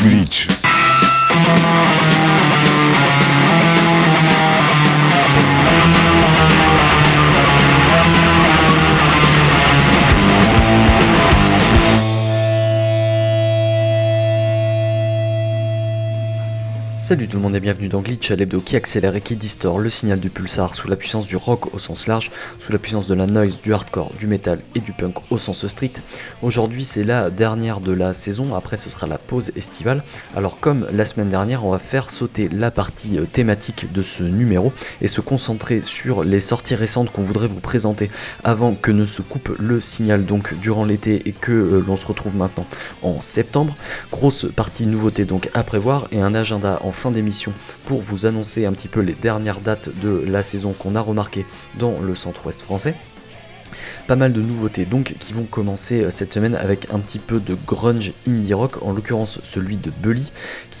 Glitch. Salut tout le monde et bienvenue dans Glitch à l'hebdo qui accélère et qui distord le signal du pulsar sous la puissance du rock au sens large, sous la puissance de la noise, du hardcore, du metal et du punk au sens strict. Aujourd'hui c'est la dernière de la saison, après ce sera la pause estivale. Alors comme la semaine dernière on va faire sauter la partie euh, thématique de ce numéro et se concentrer sur les sorties récentes qu'on voudrait vous présenter avant que ne se coupe le signal donc durant l'été et que euh, l'on se retrouve maintenant en septembre. Grosse partie nouveauté donc à prévoir et un agenda en fin d'émission pour vous annoncer un petit peu les dernières dates de la saison qu'on a remarqué dans le centre-ouest français. Pas mal de nouveautés donc qui vont commencer cette semaine avec un petit peu de grunge indie rock, en l'occurrence celui de Bully,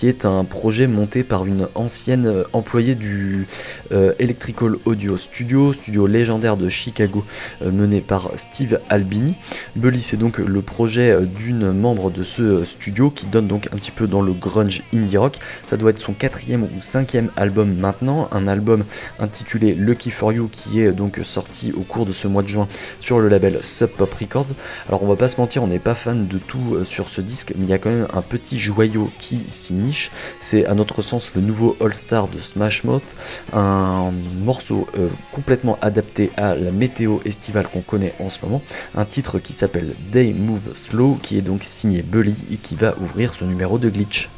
qui est un projet monté par une ancienne euh, employée du euh, Electrical Audio Studio, studio légendaire de Chicago mené par Steve Albini. Bully c'est donc le projet d'une membre de ce studio qui donne donc un petit peu dans le grunge indie rock. Ça doit être son quatrième ou cinquième album maintenant, un album intitulé Lucky for You qui est donc sorti au cours de ce mois de juin sur le label Sub Pop Records. Alors on va pas se mentir, on n'est pas fan de tout euh, sur ce disque, mais il y a quand même un petit joyau qui s'y C'est à notre sens le nouveau All Star de Smash Mouth, un morceau euh, complètement adapté à la météo estivale qu'on connaît en ce moment. Un titre qui s'appelle Day Move Slow, qui est donc signé Bully et qui va ouvrir ce numéro de glitch.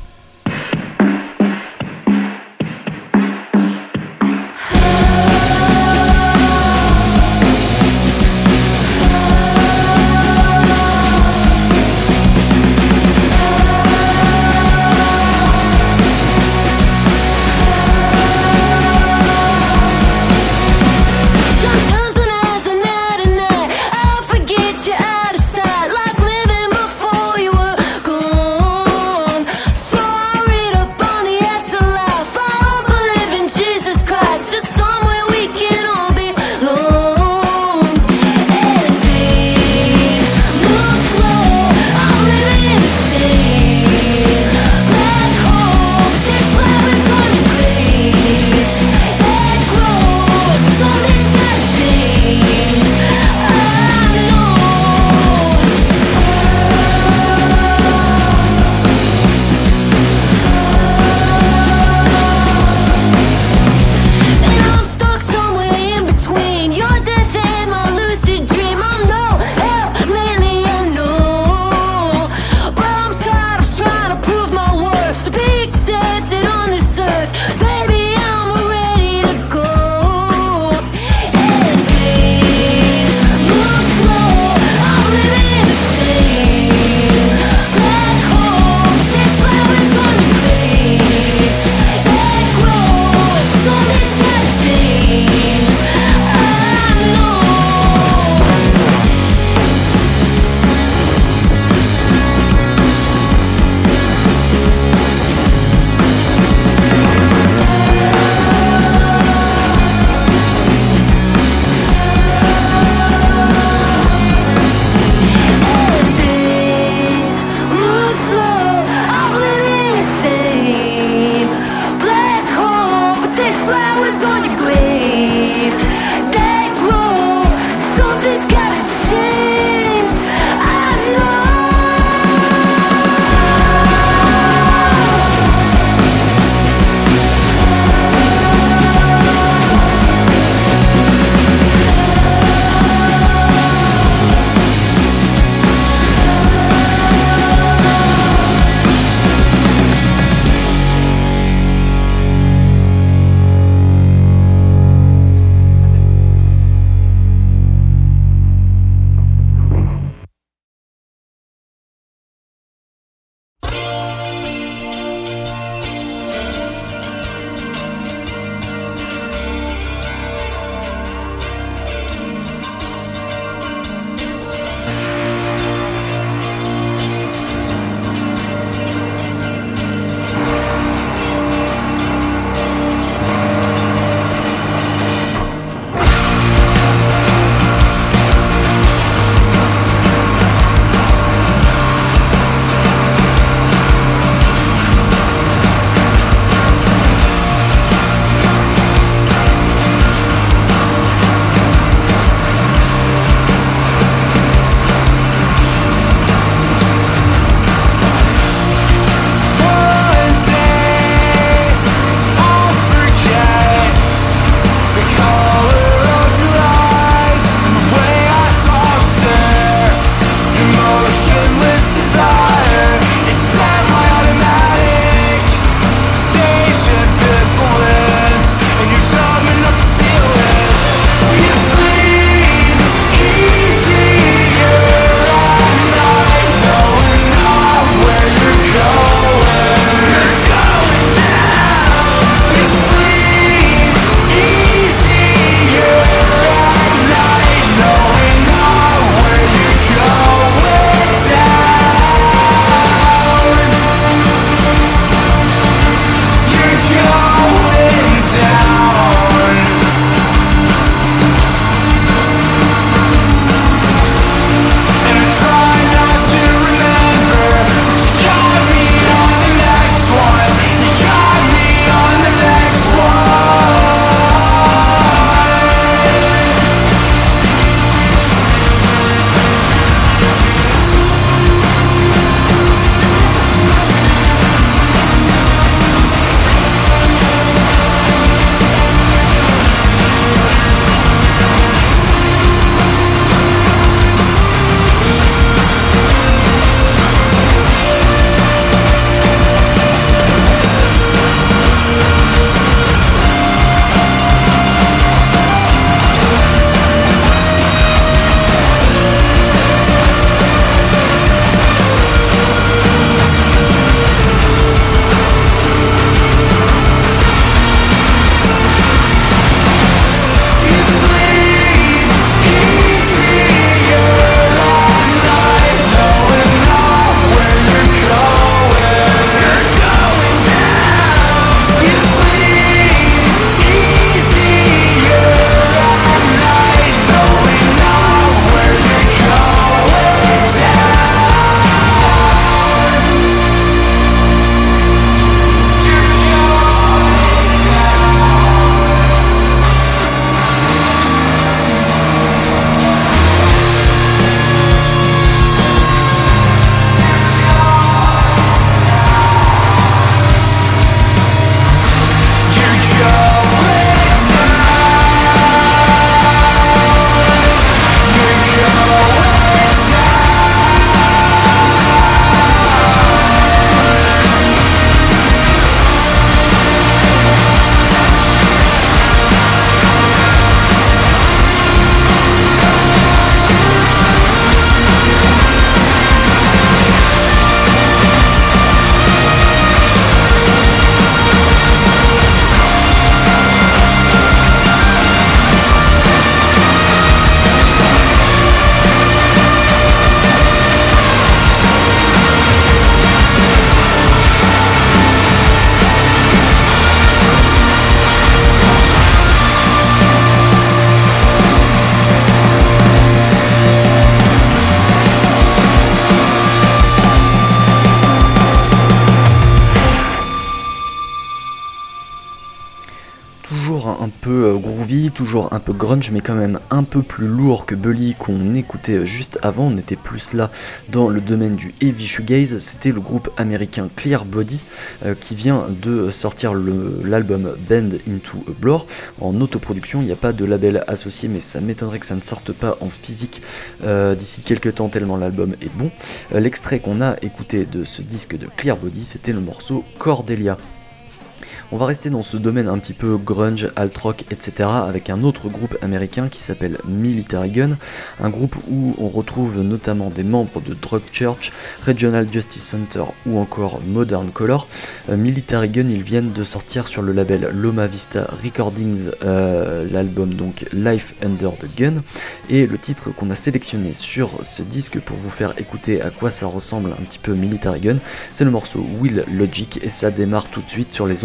Mais quand même un peu plus lourd que Bully qu'on écoutait juste avant. On était plus là dans le domaine du heavy shoegaze. C'était le groupe américain Clear Body euh, qui vient de sortir l'album Bend into a Blur en autoproduction. Il n'y a pas de label associé, mais ça m'étonnerait que ça ne sorte pas en physique euh, d'ici quelques temps tellement l'album est bon. L'extrait qu'on a écouté de ce disque de Clear Body, c'était le morceau Cordelia. On va rester dans ce domaine un petit peu grunge, alt rock, etc. avec un autre groupe américain qui s'appelle Military Gun, un groupe où on retrouve notamment des membres de Drug Church, Regional Justice Center ou encore Modern Color. Euh, Military Gun, ils viennent de sortir sur le label Loma Vista Recordings euh, l'album donc Life Under the Gun et le titre qu'on a sélectionné sur ce disque pour vous faire écouter à quoi ça ressemble un petit peu Military Gun, c'est le morceau Will Logic et ça démarre tout de suite sur les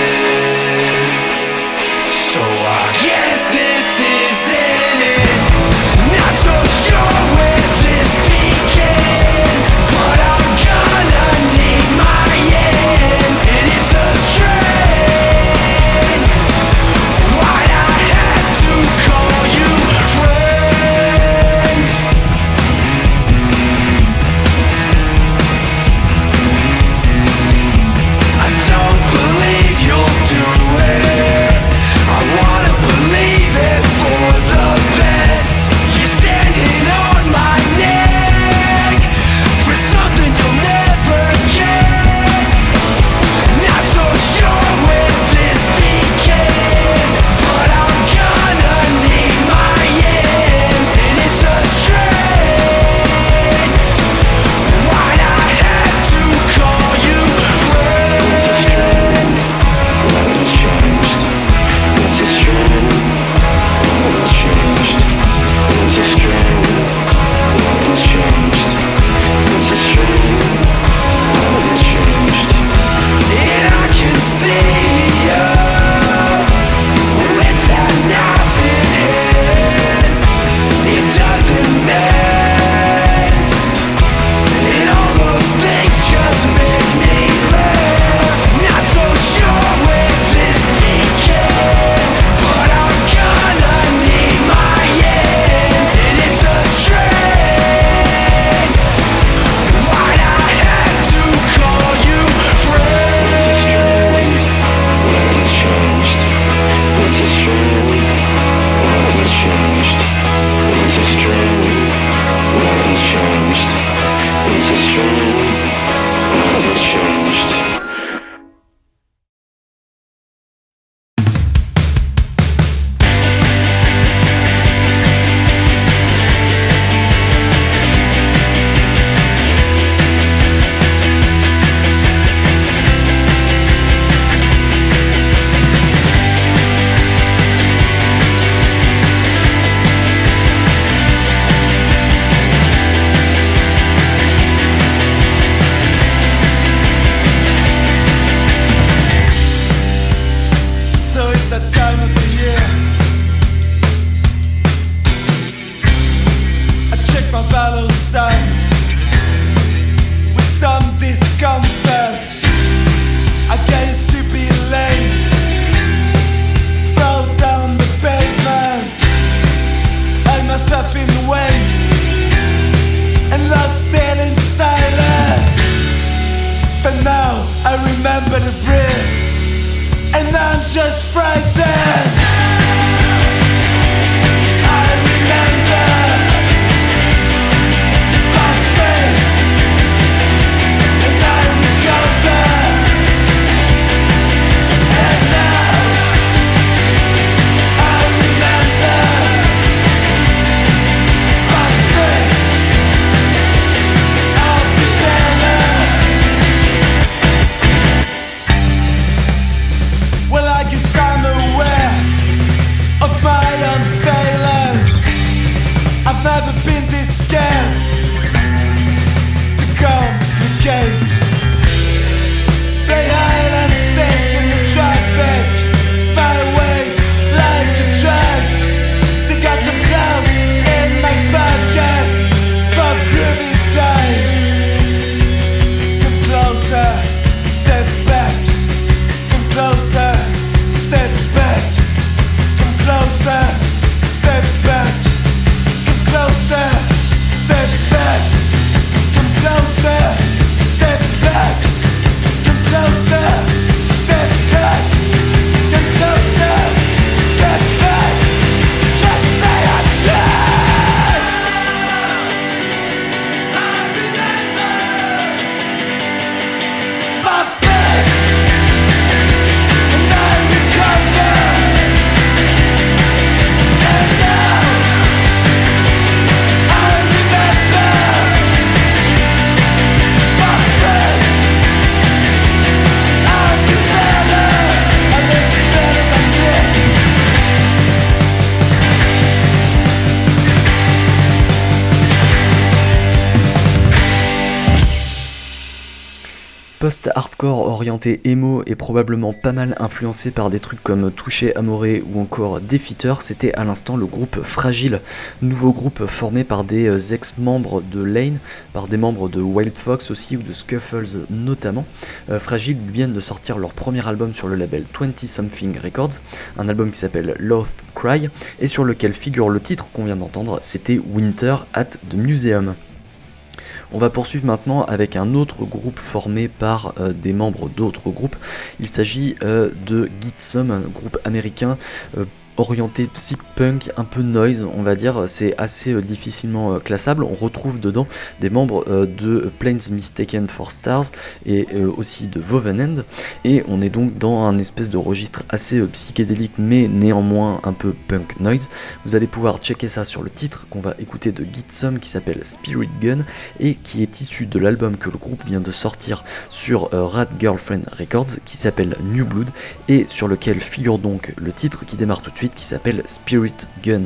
Post-hardcore orienté emo et probablement pas mal influencé par des trucs comme Touché Amoré ou encore Defeater, c'était à l'instant le groupe Fragile, nouveau groupe formé par des euh, ex-membres de Lane, par des membres de Wild Fox aussi ou de Scuffles notamment. Euh, Fragile viennent de sortir leur premier album sur le label 20 Something Records, un album qui s'appelle Loth Cry et sur lequel figure le titre qu'on vient d'entendre, c'était Winter at the Museum. On va poursuivre maintenant avec un autre groupe formé par euh, des membres d'autres groupes. Il s'agit euh, de Gitsum, un groupe américain euh, orienté psych punk, un peu noise, on va dire, c'est assez euh, difficilement euh, classable. On retrouve dedans des membres euh, de Planes Mistaken for Stars et aussi de Wovenend, et on est donc dans un espèce de registre assez psychédélique, mais néanmoins un peu punk noise. Vous allez pouvoir checker ça sur le titre qu'on va écouter de Gitsum qui s'appelle Spirit Gun et qui est issu de l'album que le groupe vient de sortir sur Rat Girlfriend Records qui s'appelle New Blood et sur lequel figure donc le titre qui démarre tout de suite qui s'appelle Spirit Gun.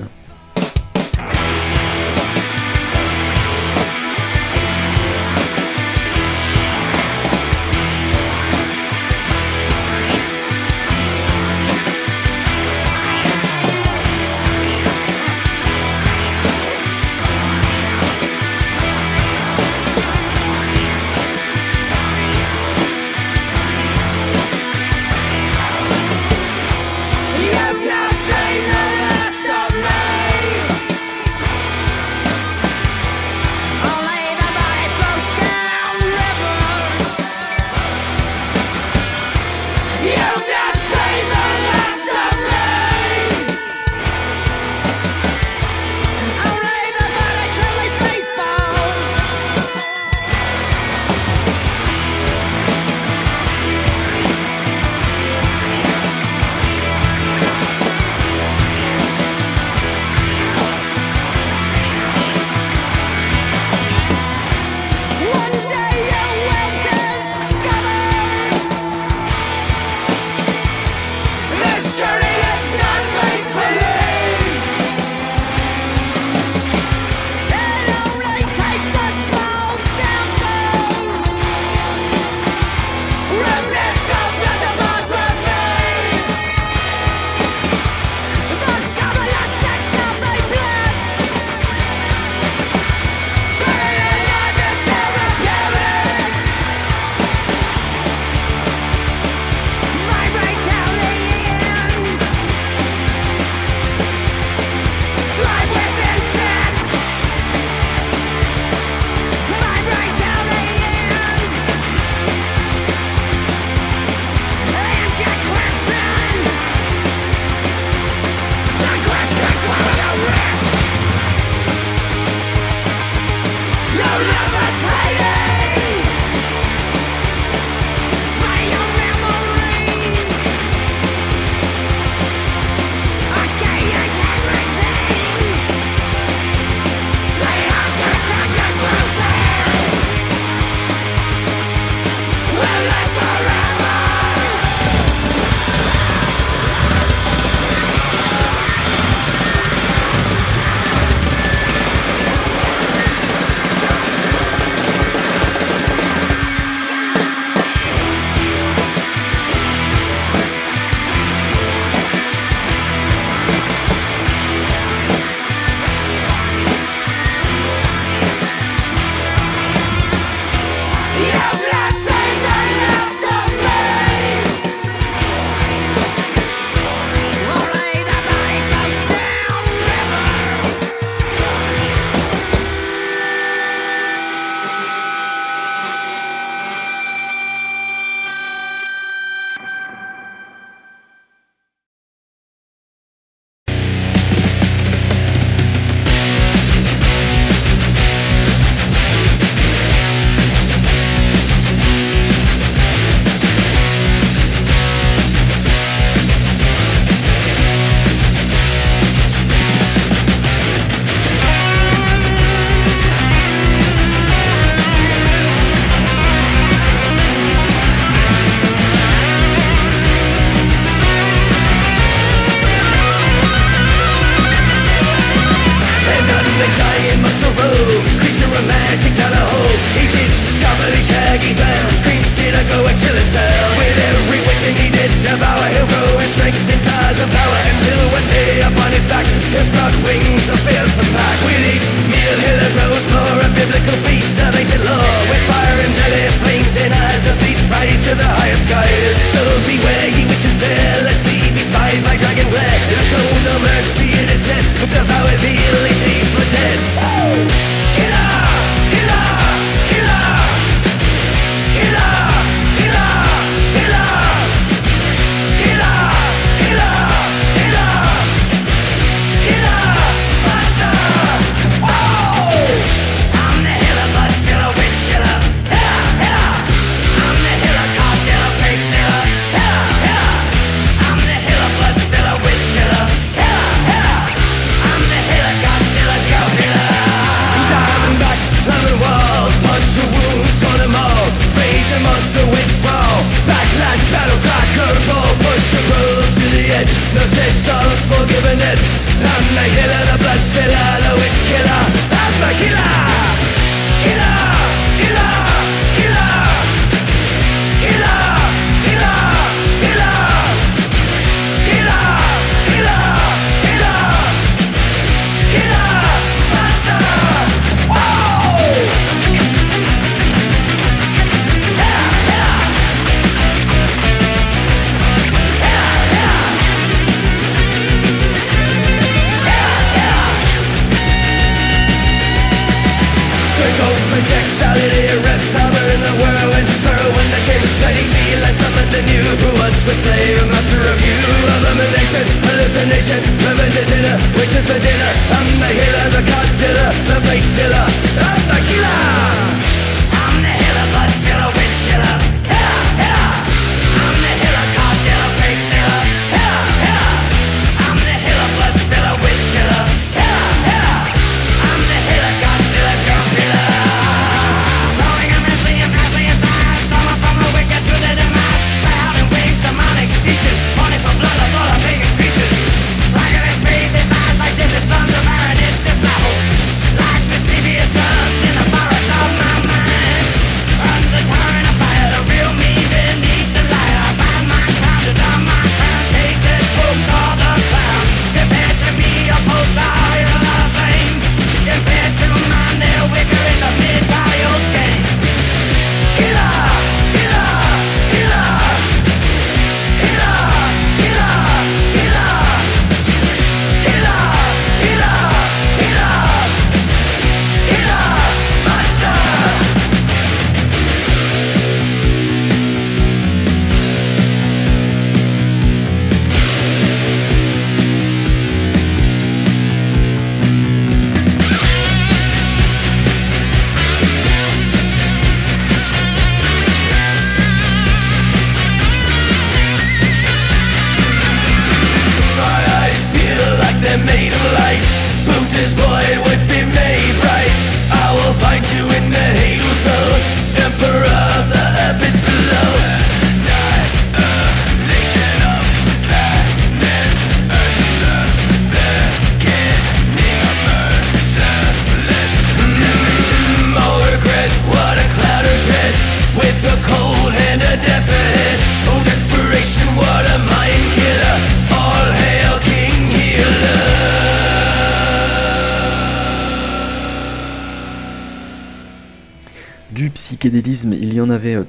но навеют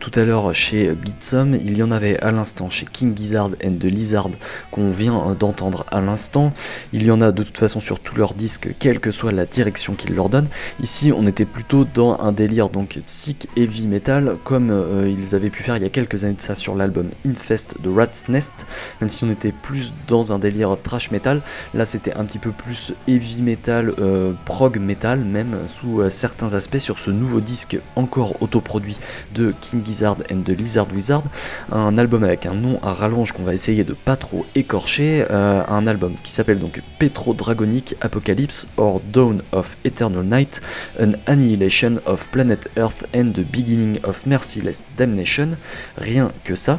chez Blitzum, il y en avait à l'instant chez King Gizzard and the Lizard qu'on vient d'entendre à l'instant. Il y en a de toute façon sur tous leurs disques, quelle que soit la direction qu'ils leur donnent. Ici, on était plutôt dans un délire donc psych heavy metal, comme euh, ils avaient pu faire il y a quelques années de ça sur l'album Infest de Rat's Nest, même si on était plus dans un délire trash metal. Là, c'était un petit peu plus heavy metal, euh, prog metal, même sous euh, certains aspects sur ce nouveau disque encore autoproduit de King Gizzard And the Lizard Wizard, un album avec un nom à rallonge qu'on va essayer de pas trop écorcher, euh, un album qui s'appelle donc Petro Dragonic Apocalypse or Dawn of Eternal Night, An Annihilation of Planet Earth and the Beginning of Merciless Damnation, rien que ça.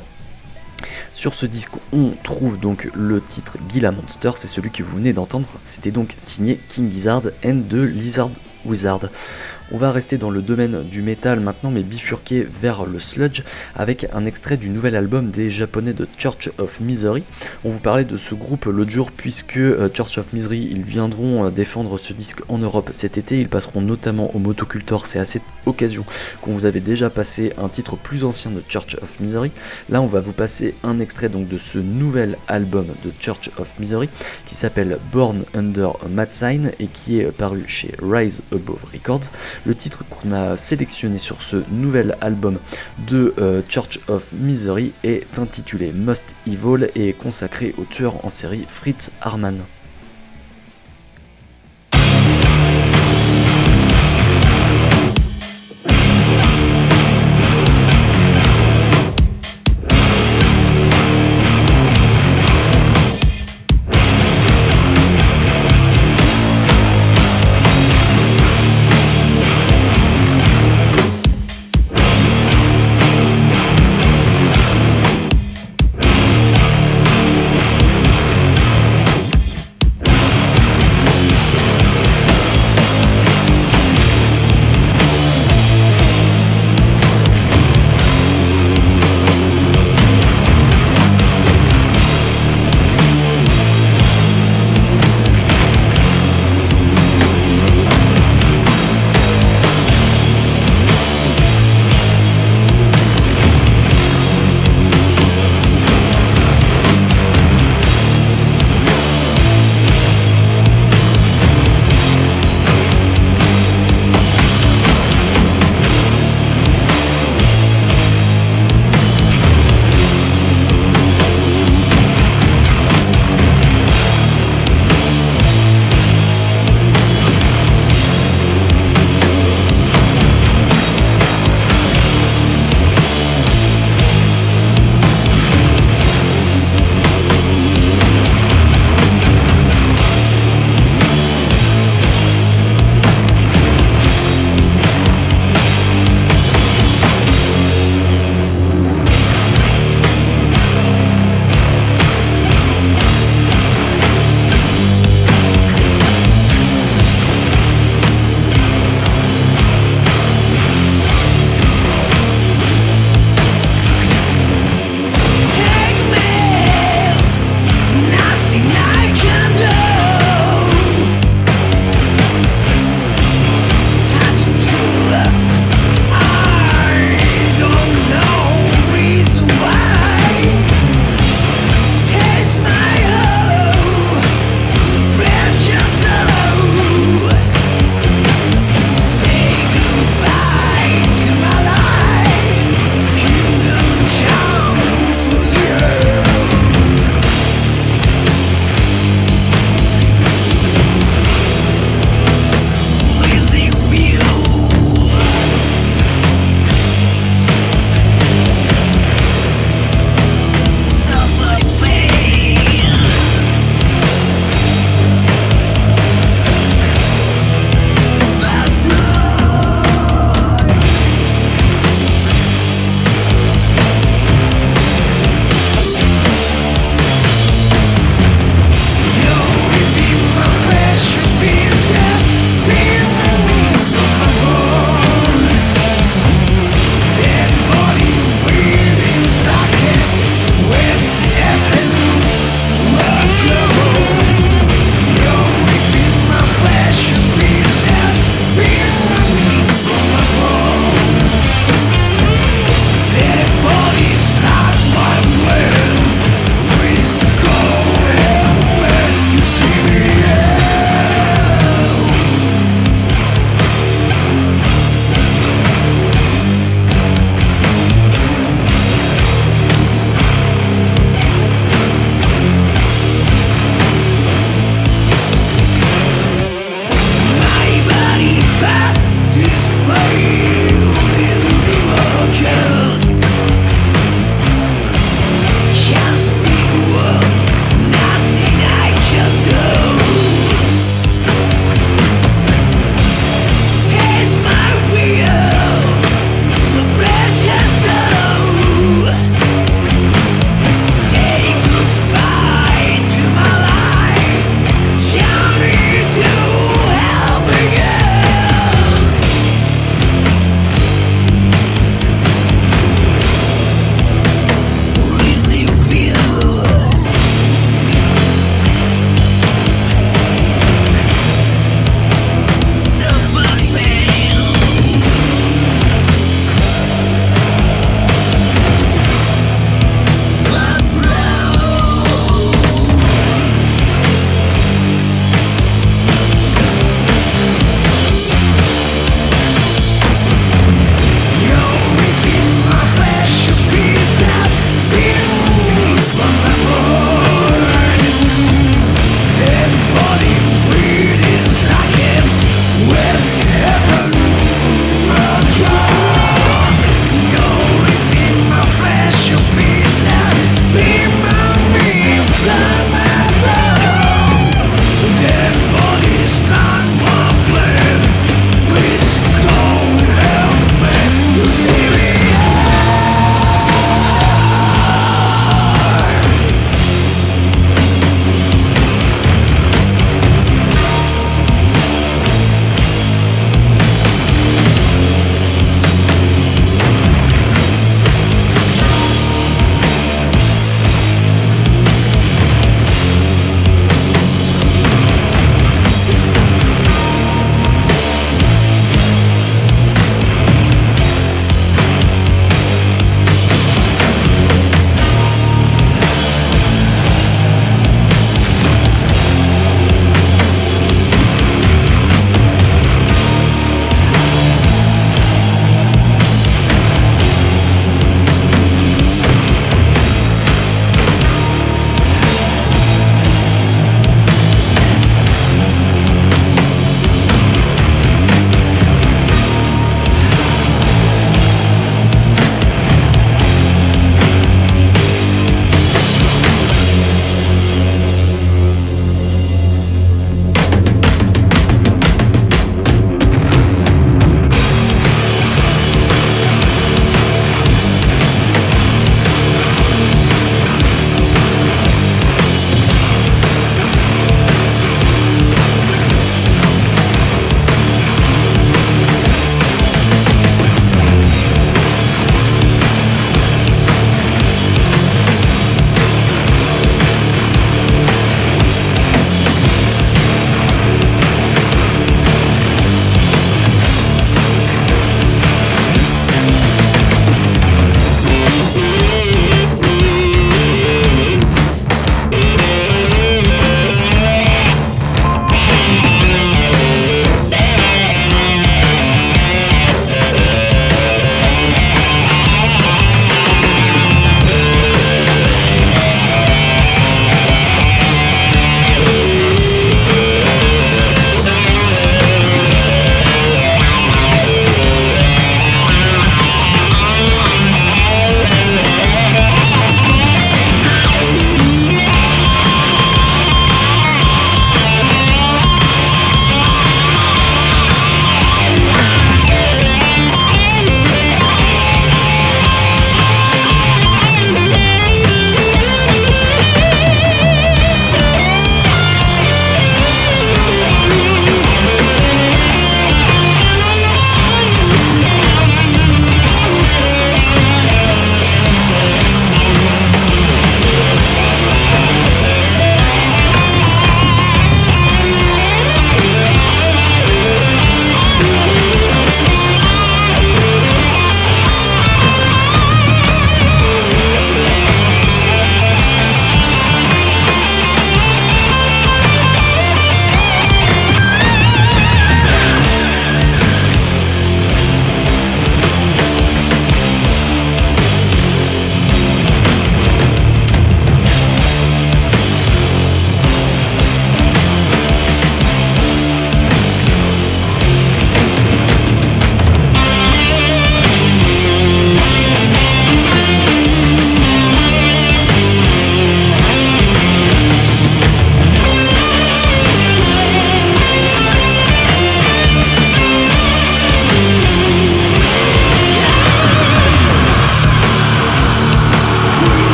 Sur ce disque, on trouve donc le titre Gila Monster, c'est celui que vous venez d'entendre, c'était donc signé King Gizzard and the Lizard Wizard. On va rester dans le domaine du métal maintenant, mais bifurquer vers le sludge avec un extrait du nouvel album des japonais de Church of Misery. On vous parlait de ce groupe l'autre jour puisque euh, Church of Misery, ils viendront euh, défendre ce disque en Europe cet été. Ils passeront notamment au Motocultor. C'est à cette occasion qu'on vous avait déjà passé un titre plus ancien de Church of Misery. Là, on va vous passer un extrait donc de ce nouvel album de Church of Misery qui s'appelle Born Under a Mad Sign et qui est paru chez Rise Above Records. Le titre qu'on a sélectionné sur ce nouvel album de euh, Church of Misery est intitulé Most Evil et consacré au tueur en série Fritz Harman.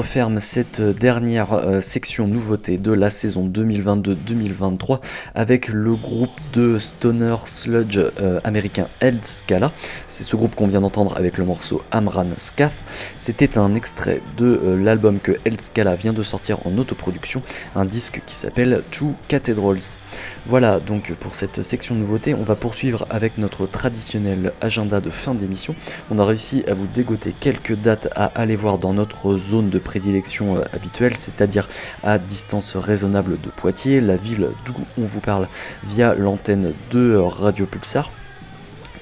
Referme cette dernière euh, section nouveauté de la saison 2022-2023 avec le groupe de stoner sludge euh, américain Eld Scala. C'est ce groupe qu'on vient d'entendre avec le morceau Amran Scaf. C'était un extrait de euh, l'album que Eld Scala vient de sortir en autoproduction, un disque qui s'appelle Two Cathedrals. Voilà donc pour cette section nouveauté, on va poursuivre avec notre traditionnel agenda de fin d'émission. On a réussi à vous dégoter quelques dates à aller voir dans notre zone de prédilection euh, habituelle, c'est-à-dire à distance raisonnable de Poitiers, la ville d'où on vous parle via l'antenne de Radio Pulsar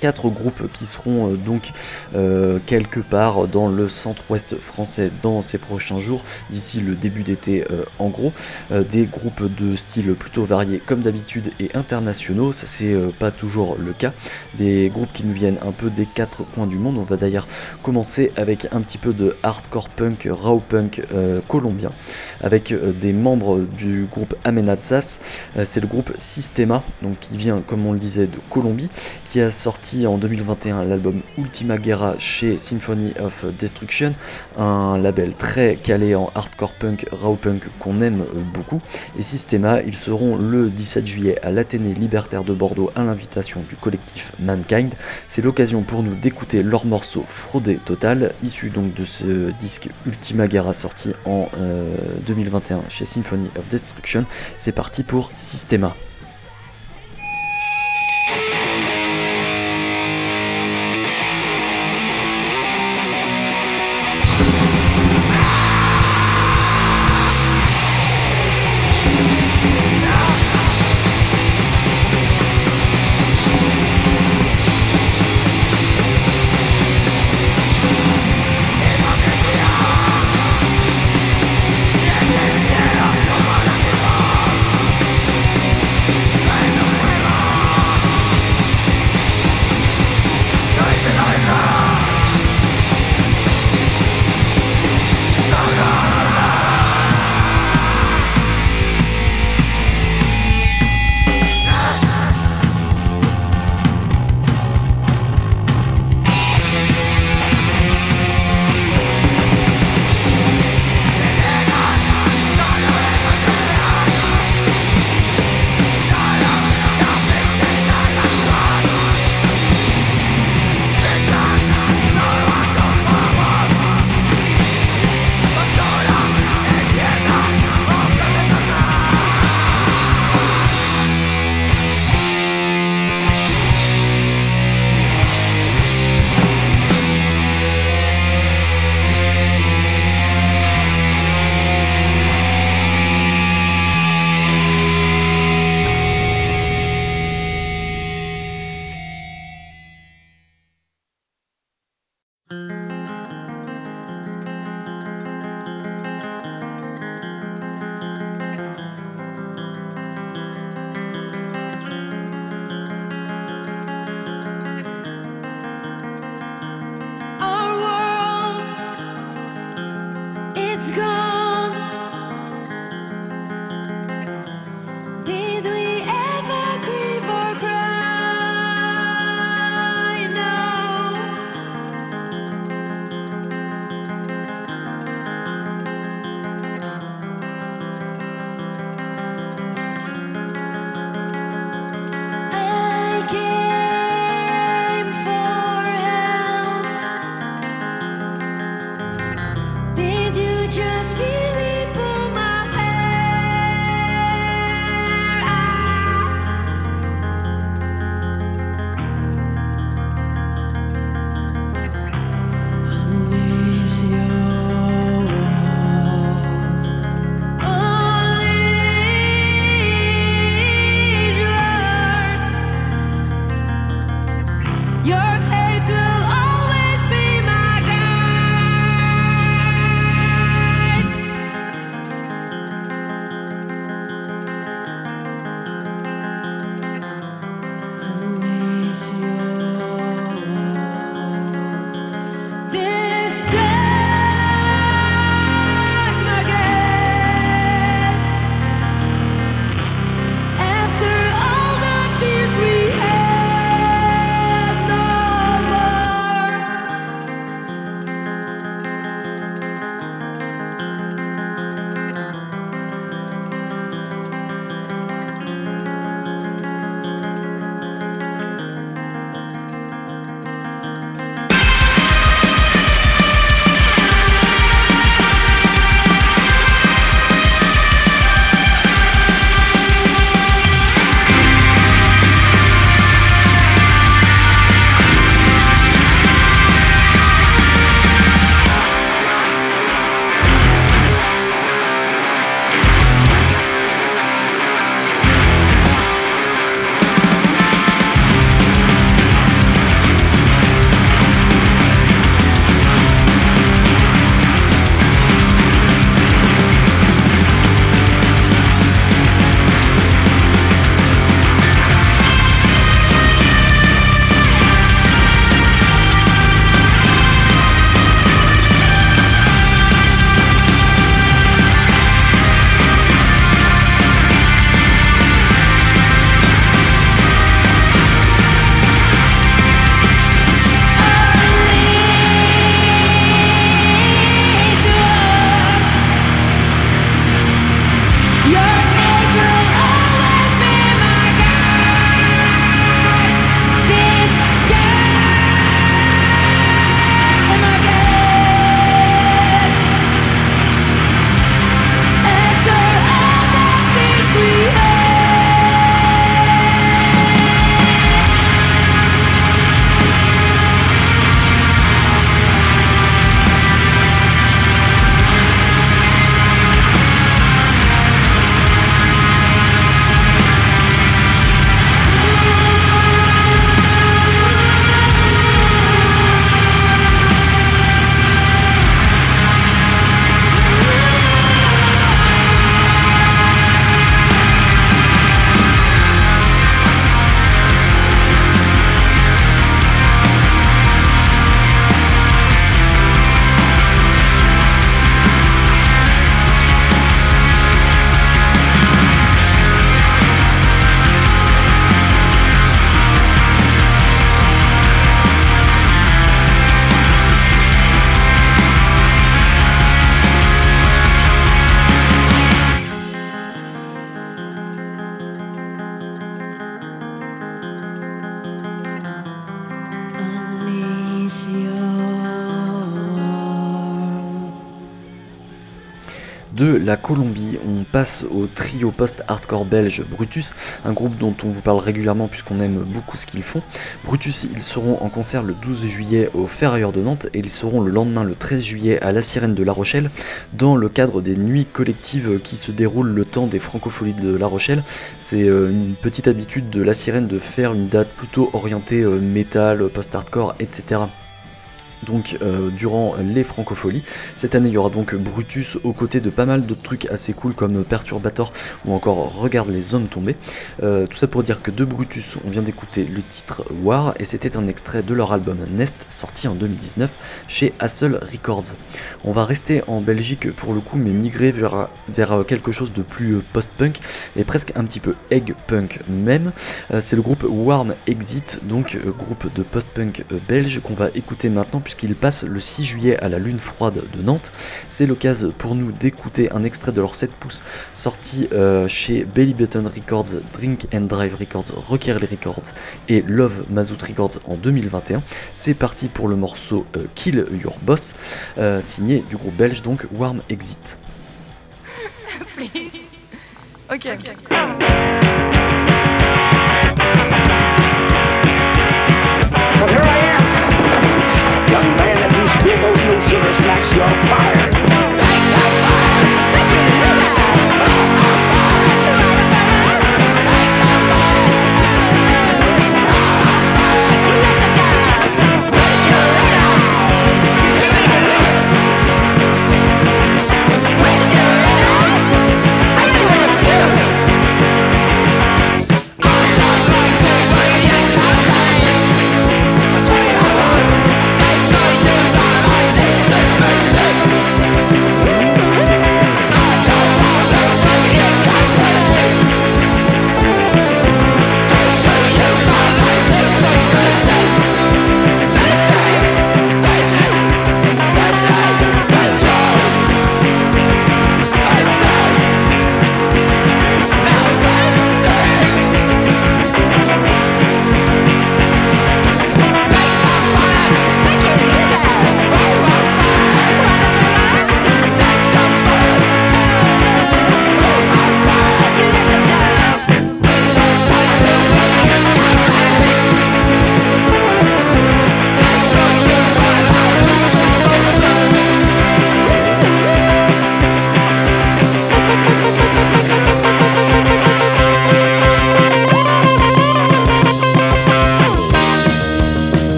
quatre groupes qui seront euh, donc euh, quelque part dans le centre-ouest français dans ces prochains jours, d'ici le début d'été euh, en gros. des groupes de style plutôt variés comme d'habitude et internationaux, ça c'est pas toujours le cas. Des groupes qui nous viennent un peu des quatre coins du monde. On va d'ailleurs commencer avec un petit peu de hardcore punk, raw punk colombien, avec des membres du groupe Amenazas. c'est le groupe Systema, donc qui vient comme on le disait de Colombie, qui a sorti en 2021 l'album Ultima Guerra chez Symphony of Destruction, un label très calé en hardcore punk, raw punk qu'on aime beaucoup. Et Systema, ils seront le 17 juillet à l'Athénée Libertaire de Bordeaux à l'invitation du collectif Mankind. C'est l'occasion pour nous d'écouter leur morceau Fraudé Total, issu donc de ce disque Ultima Guerra sorti en 2021 euh, chez Symphony of Destruction. C'est parti pour Systema. La Colombie, on passe au trio post-hardcore belge Brutus, un groupe dont on vous parle régulièrement puisqu'on aime beaucoup ce qu'ils font. Brutus, ils seront en concert le 12 juillet au Ferrailleur de Nantes et ils seront le lendemain le 13 juillet à La Sirène de La Rochelle dans le cadre des nuits collectives qui se déroulent le temps des francopholies de La Rochelle. C'est euh, une petite habitude de La Sirène de faire une date plutôt orientée euh, métal, post-hardcore, etc donc euh, durant les francopholies. Cette année, il y aura donc Brutus aux côtés de pas mal d'autres trucs assez cool comme Perturbator ou encore Regarde les hommes tombés. Euh, tout ça pour dire que de Brutus, on vient d'écouter le titre War et c'était un extrait de leur album Nest sorti en 2019 chez Hassel Records. On va rester en Belgique pour le coup mais migrer vers, quelque chose de plus post-punk et presque un petit peu egg-punk même. Euh, c'est le groupe Warm Exit, donc groupe de post-punk belge qu'on va écouter maintenant puisqu'ils passent le 6 juillet à la Lune Froide de Nantes. C'est l'occasion pour nous d'écouter un extrait de leur 7 pouces sorti euh, chez Belly Button Records, Drink and Drive Records, Rockerly Records et Love Mazout Records en 2021. C'est parti pour le morceau euh, Kill Your Boss, euh, signé du groupe belge donc Warm Exit.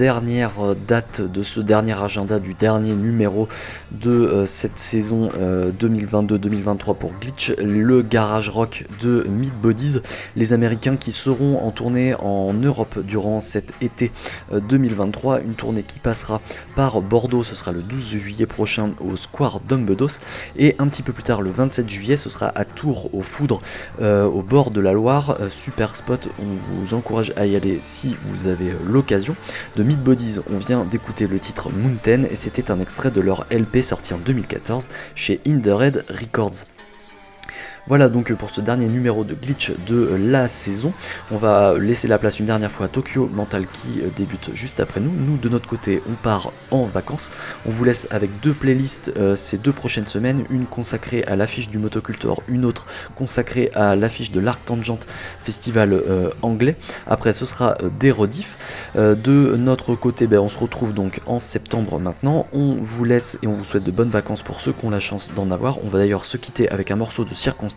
dernière euh, date de ce dernier agenda du dernier numéro de euh, cette saison euh, 2022-2023 pour Glitch, le garage rock de Meat Bodies, les Américains qui seront en tournée en Europe durant cet été euh, 2023, une tournée qui passera Bordeaux, ce sera le 12 juillet prochain au Square d'Umbedos, et un petit peu plus tard, le 27 juillet, ce sera à Tours au Foudre, euh, au bord de la Loire, Euh, super spot, on vous encourage à y aller si vous avez euh, l'occasion. De Meat Bodies, on vient d'écouter le titre Mountain et c'était un extrait de leur LP sorti en 2014 chez In Records. Voilà donc pour ce dernier numéro de glitch de la saison. On va laisser la place une dernière fois à Tokyo Mental qui euh, débute juste après nous. Nous de notre côté on part en vacances. On vous laisse avec deux playlists euh, ces deux prochaines semaines. Une consacrée à l'affiche du Motocultor, une autre consacrée à l'affiche de l'Arc Tangent Festival euh, anglais. Après ce sera euh, des rediffs. Euh, de notre côté ben, on se retrouve donc en septembre maintenant. On vous laisse et on vous souhaite de bonnes vacances pour ceux qui ont la chance d'en avoir. On va d'ailleurs se quitter avec un morceau de circonstance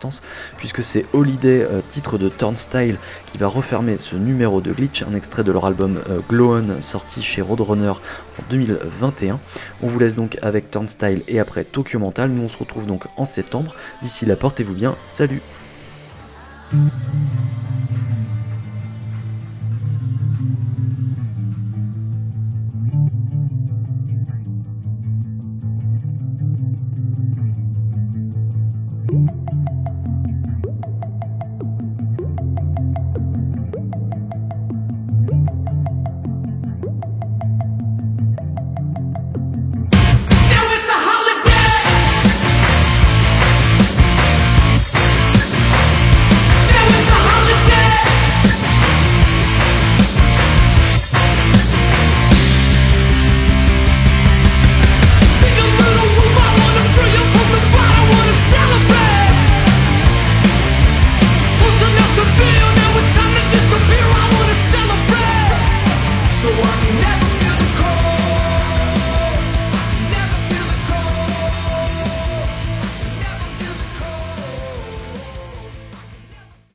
puisque c'est Holiday, euh, titre de Turnstile, qui va refermer ce numéro de Glitch, un extrait de leur album euh, Glow On sorti chez Roadrunner en 2021. On vous laisse donc avec Turnstile et après Tokyo Mental. Nous on se retrouve donc en septembre. D'ici là, portez-vous bien. Salut.